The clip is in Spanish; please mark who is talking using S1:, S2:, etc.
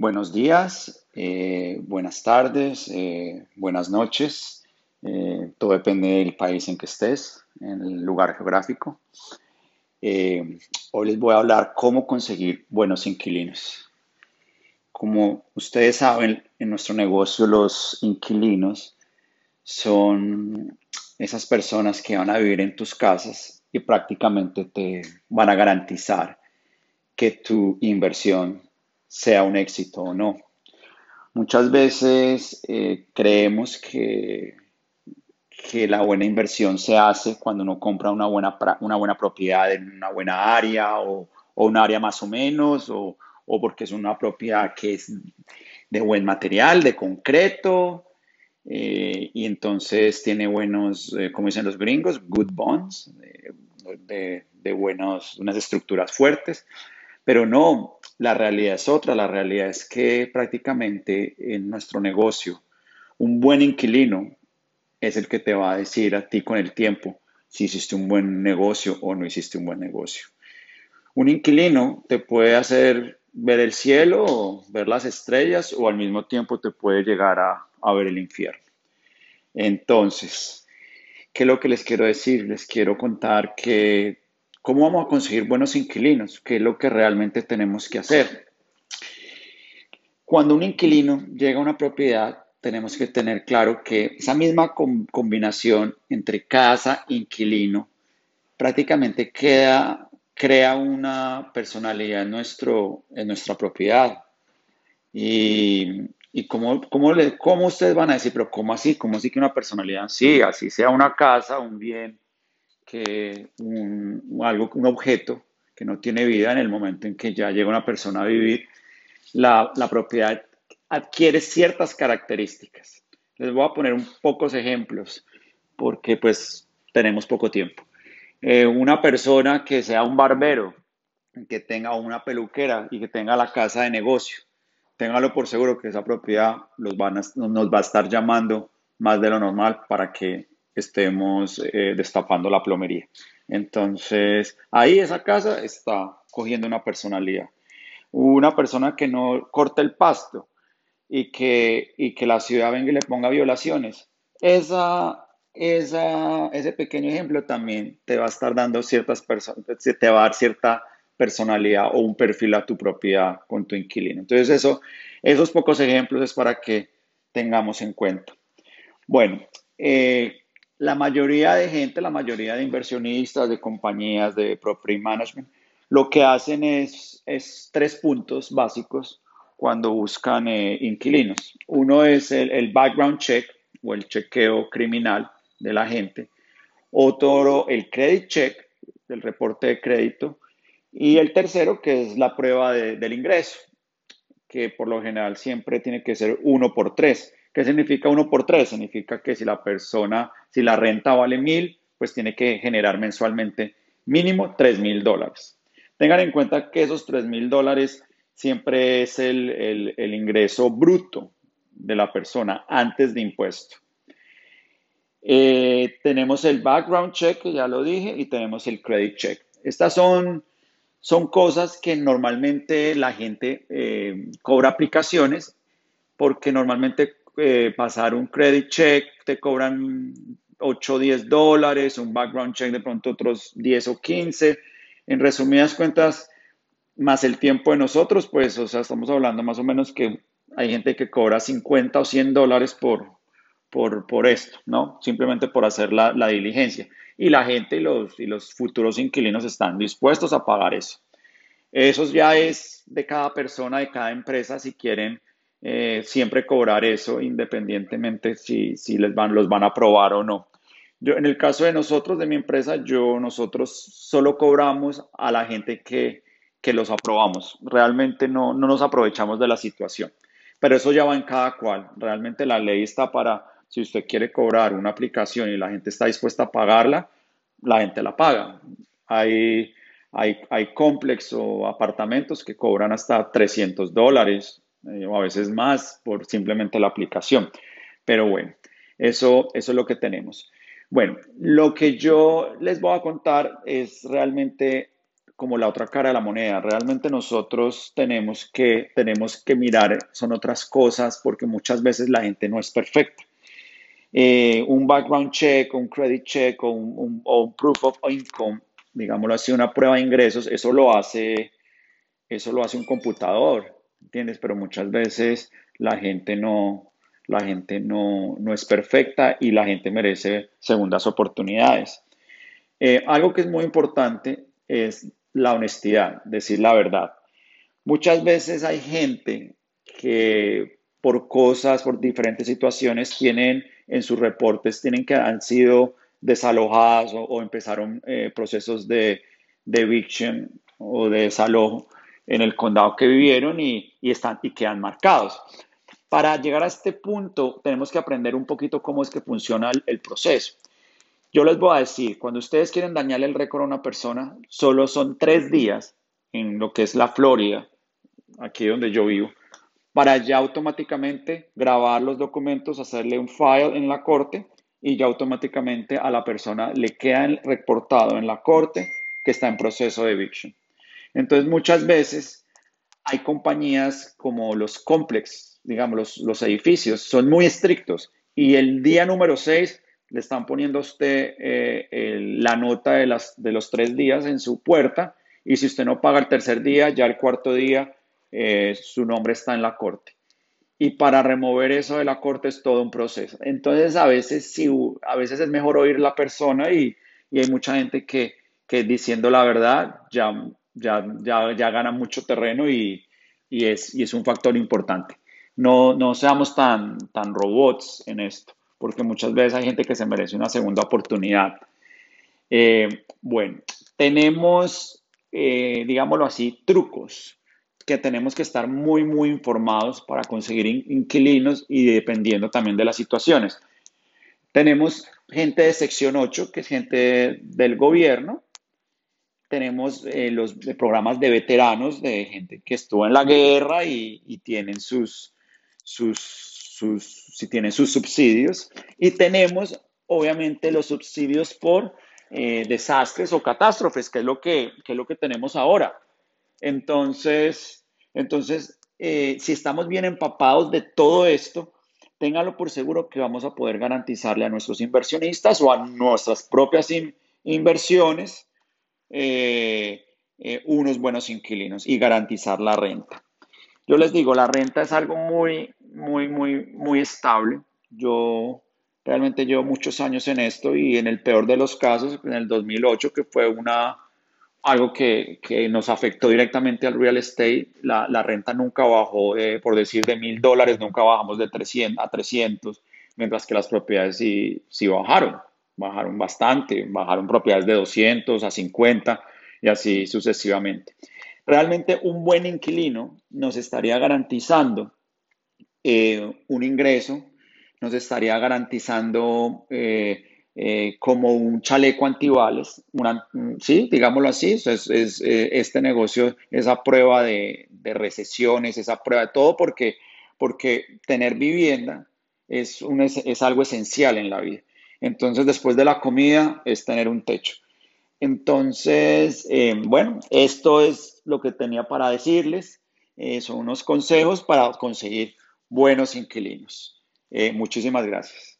S1: Buenos días, eh, buenas tardes, eh, buenas noches. Eh, todo depende del país en que estés, en el lugar geográfico. hoy les voy a hablar cómo conseguir buenos inquilinos. Como ustedes saben, en nuestro negocio los inquilinos son esas personas que van a vivir en tus casas y prácticamente te van a garantizar que tu inversión sea un éxito o no. Muchas veces eh, creemos que, que la buena inversión se hace cuando uno compra una buena, una buena propiedad en una buena área o, o un área más o menos, o, o, porque es una propiedad que es de buen material, de concreto, eh, y entonces tiene buenos, eh, como dicen los gringos, good bonds, de, de buenos, unas estructuras fuertes. Pero no, la realidad es otra. La realidad es que prácticamente en nuestro negocio, un buen inquilino es el que te va a decir a ti con el tiempo si hiciste un buen negocio o no hiciste un buen negocio. Un inquilino te puede hacer ver el cielo, ver las estrellas o al mismo tiempo te puede llegar a, a ver el infierno. Entonces, ¿qué es lo que les quiero decir? Les quiero contar que ¿Cómo vamos a conseguir buenos inquilinos? ¿Qué es lo que realmente tenemos que hacer? Cuando un inquilino llega a una propiedad, tenemos que tener claro que esa misma combinación entre casa inquilino prácticamente crea una personalidad en, nuestro, en nuestra propiedad. Y, y cómo, cómo, cómo ustedes van a decir, pero ¿cómo así? ¿Cómo así que una personalidad? Sí, así sea una casa, un bien que un, algo, un objeto que no tiene vida en el momento en que ya llega una persona a vivir, la, la propiedad adquiere ciertas características. Les voy a poner un pocos ejemplos porque pues tenemos poco tiempo. Eh, una persona que sea un barbero, que tenga una peluquera y que tenga la casa de negocio, téngalo por seguro que esa propiedad los van nos va a estar llamando más de lo normal para que estemos eh, destapando la plomería. Entonces, ahí esa casa está cogiendo una personalidad. Una persona que no corta el pasto y que, y que la ciudad venga y le ponga violaciones. Esa, esa, ese pequeño ejemplo también te va a estar dando ciertas personas, te va a dar cierta personalidad o un perfil a tu propiedad con tu inquilino. Entonces, eso, esos pocos ejemplos es para que tengamos en cuenta. Bueno, eh, la mayoría de gente, la mayoría de inversionistas, de compañías, de property management, lo que hacen es, es tres puntos básicos cuando buscan eh, inquilinos. Uno es el, background check o el chequeo criminal de la gente. Otro, el credit check, el reporte de crédito. Y el tercero, que es la prueba del ingreso, que por lo general siempre tiene que ser uno por tres. ¿Qué significa uno por tres? Significa que si la persona, si la renta vale mil, pues tiene que generar mensualmente mínimo tres mil dólares. Tengan en cuenta que esos tres mil dólares siempre es el, ingreso bruto de la persona antes de impuesto. Eh, tenemos el background check, que ya lo dije, y tenemos el credit check. Estas son, son cosas que normalmente la gente eh, cobra aplicaciones porque normalmente eh, pasar un credit check, te cobran 8 o 10 dólares, un background check de pronto otros 10 o 15. En resumidas cuentas, más el tiempo de nosotros, pues, o sea, estamos hablando más o menos que hay gente que cobra 50 o 100 dólares por, por, por esto, ¿no? Simplemente por hacer la, la, diligencia. Y la gente y los, y los futuros inquilinos están dispuestos a pagar eso. Eso ya es de cada persona, de cada empresa, si quieren eh, siempre cobrar eso independientemente si, si les van, los van a aprobar o no. Yo, en el caso de nosotros, de mi empresa, yo, nosotros solo cobramos a la gente que, que los aprobamos. Realmente no, no nos aprovechamos de la situación. Pero eso ya va en cada cual. Realmente la ley está para, si usted quiere cobrar una aplicación y la gente está dispuesta a pagarla, la gente la paga. Hay, hay, hay complex o apartamentos que cobran hasta 300 dólares, eh, o a veces más por simplemente la aplicación. Pero bueno, eso, eso es lo que tenemos. Bueno, lo que yo les voy a contar es realmente como la otra cara de la moneda. Realmente nosotros tenemos que, tenemos que mirar, son otras cosas, porque muchas veces la gente no es perfecta. Eh, un background check, un credit check o un, proof of income, digámoslo así, una prueba de ingresos, eso lo hace, eso lo hace un computador, ¿entiendes? Pero muchas veces la gente no, la gente no, no es perfecta y la gente merece segundas oportunidades. Eh, algo que es muy importante es la honestidad, decir la verdad. Muchas veces hay gente que por cosas, por diferentes situaciones, tienen en sus reportes, tienen que han sido desalojadas o, empezaron eh, procesos de, eviction o de desalojo en el condado que vivieron y, están, y quedan marcados. Para llegar a este punto, tenemos que aprender un poquito cómo es que funciona el proceso. Yo les voy a decir, cuando ustedes quieren dañarle el récord a una persona, solo son tres días en lo que es la Florida, aquí donde yo vivo, para ya automáticamente grabar los documentos, hacerle un file en la corte y ya automáticamente a la persona le queda reportado en la corte que está en proceso de eviction. Entonces muchas veces hay compañías como los complex, digamos, los, edificios, son muy estrictos y el día número 6 le están poniendo a usted eh, la nota de, las, de los tres días en su puerta y si usted no paga el tercer día, ya el cuarto día eh, su nombre está en la corte. Y para remover eso de la corte es todo un proceso. Entonces a veces, sí, a veces es mejor oír la persona y, y hay mucha gente que, que, diciendo la verdad ya, ya, ya, ya gana mucho terreno y, y, es, y es un factor importante. No, no seamos tan, tan robots en esto porque muchas veces hay gente que se merece una segunda oportunidad. Eh, bueno, tenemos, eh, digámoslo así, trucos que tenemos que estar muy, muy informados para conseguir inquilinos y dependiendo también de las situaciones. Tenemos gente de sección 8, que es gente del gobierno. Tenemos eh, los programas de veteranos, de gente que estuvo en la guerra y, tienen sus, sus si tienen sus subsidios. Y tenemos, obviamente, los subsidios por eh, desastres o catástrofes, que es lo que, es lo que tenemos ahora. Entonces, entonces eh, si estamos bien empapados de todo esto, téngalo por seguro que vamos a poder garantizarle a nuestros inversionistas o a nuestras propias inversiones eh, unos buenos inquilinos y garantizar la renta. Yo les digo, la renta es algo muy, muy, muy, muy estable. Yo realmente llevo muchos años en esto y en el peor de los casos, en el 2008, que fue una, algo que, que nos afectó directamente al real estate, la, la renta nunca bajó, por decir, de mil dólares, nunca bajamos de 300 a 300, mientras que las propiedades sí, sí bajaron, bajaron bastante, bajaron propiedades de 200 a 50 y así sucesivamente. Realmente un buen inquilino nos estaría garantizando eh, un ingreso, nos estaría garantizando eh, eh, como un chaleco antibales, una, sí, digámoslo así, es, este negocio es a prueba de, recesiones, es a prueba de todo, porque, porque tener vivienda es, un, es algo esencial en la vida. Entonces, después de la comida es tener un techo. Entonces, eh, bueno, esto es lo que tenía para decirles. Eh, son unos consejos para conseguir buenos inquilinos. Eh, muchísimas gracias.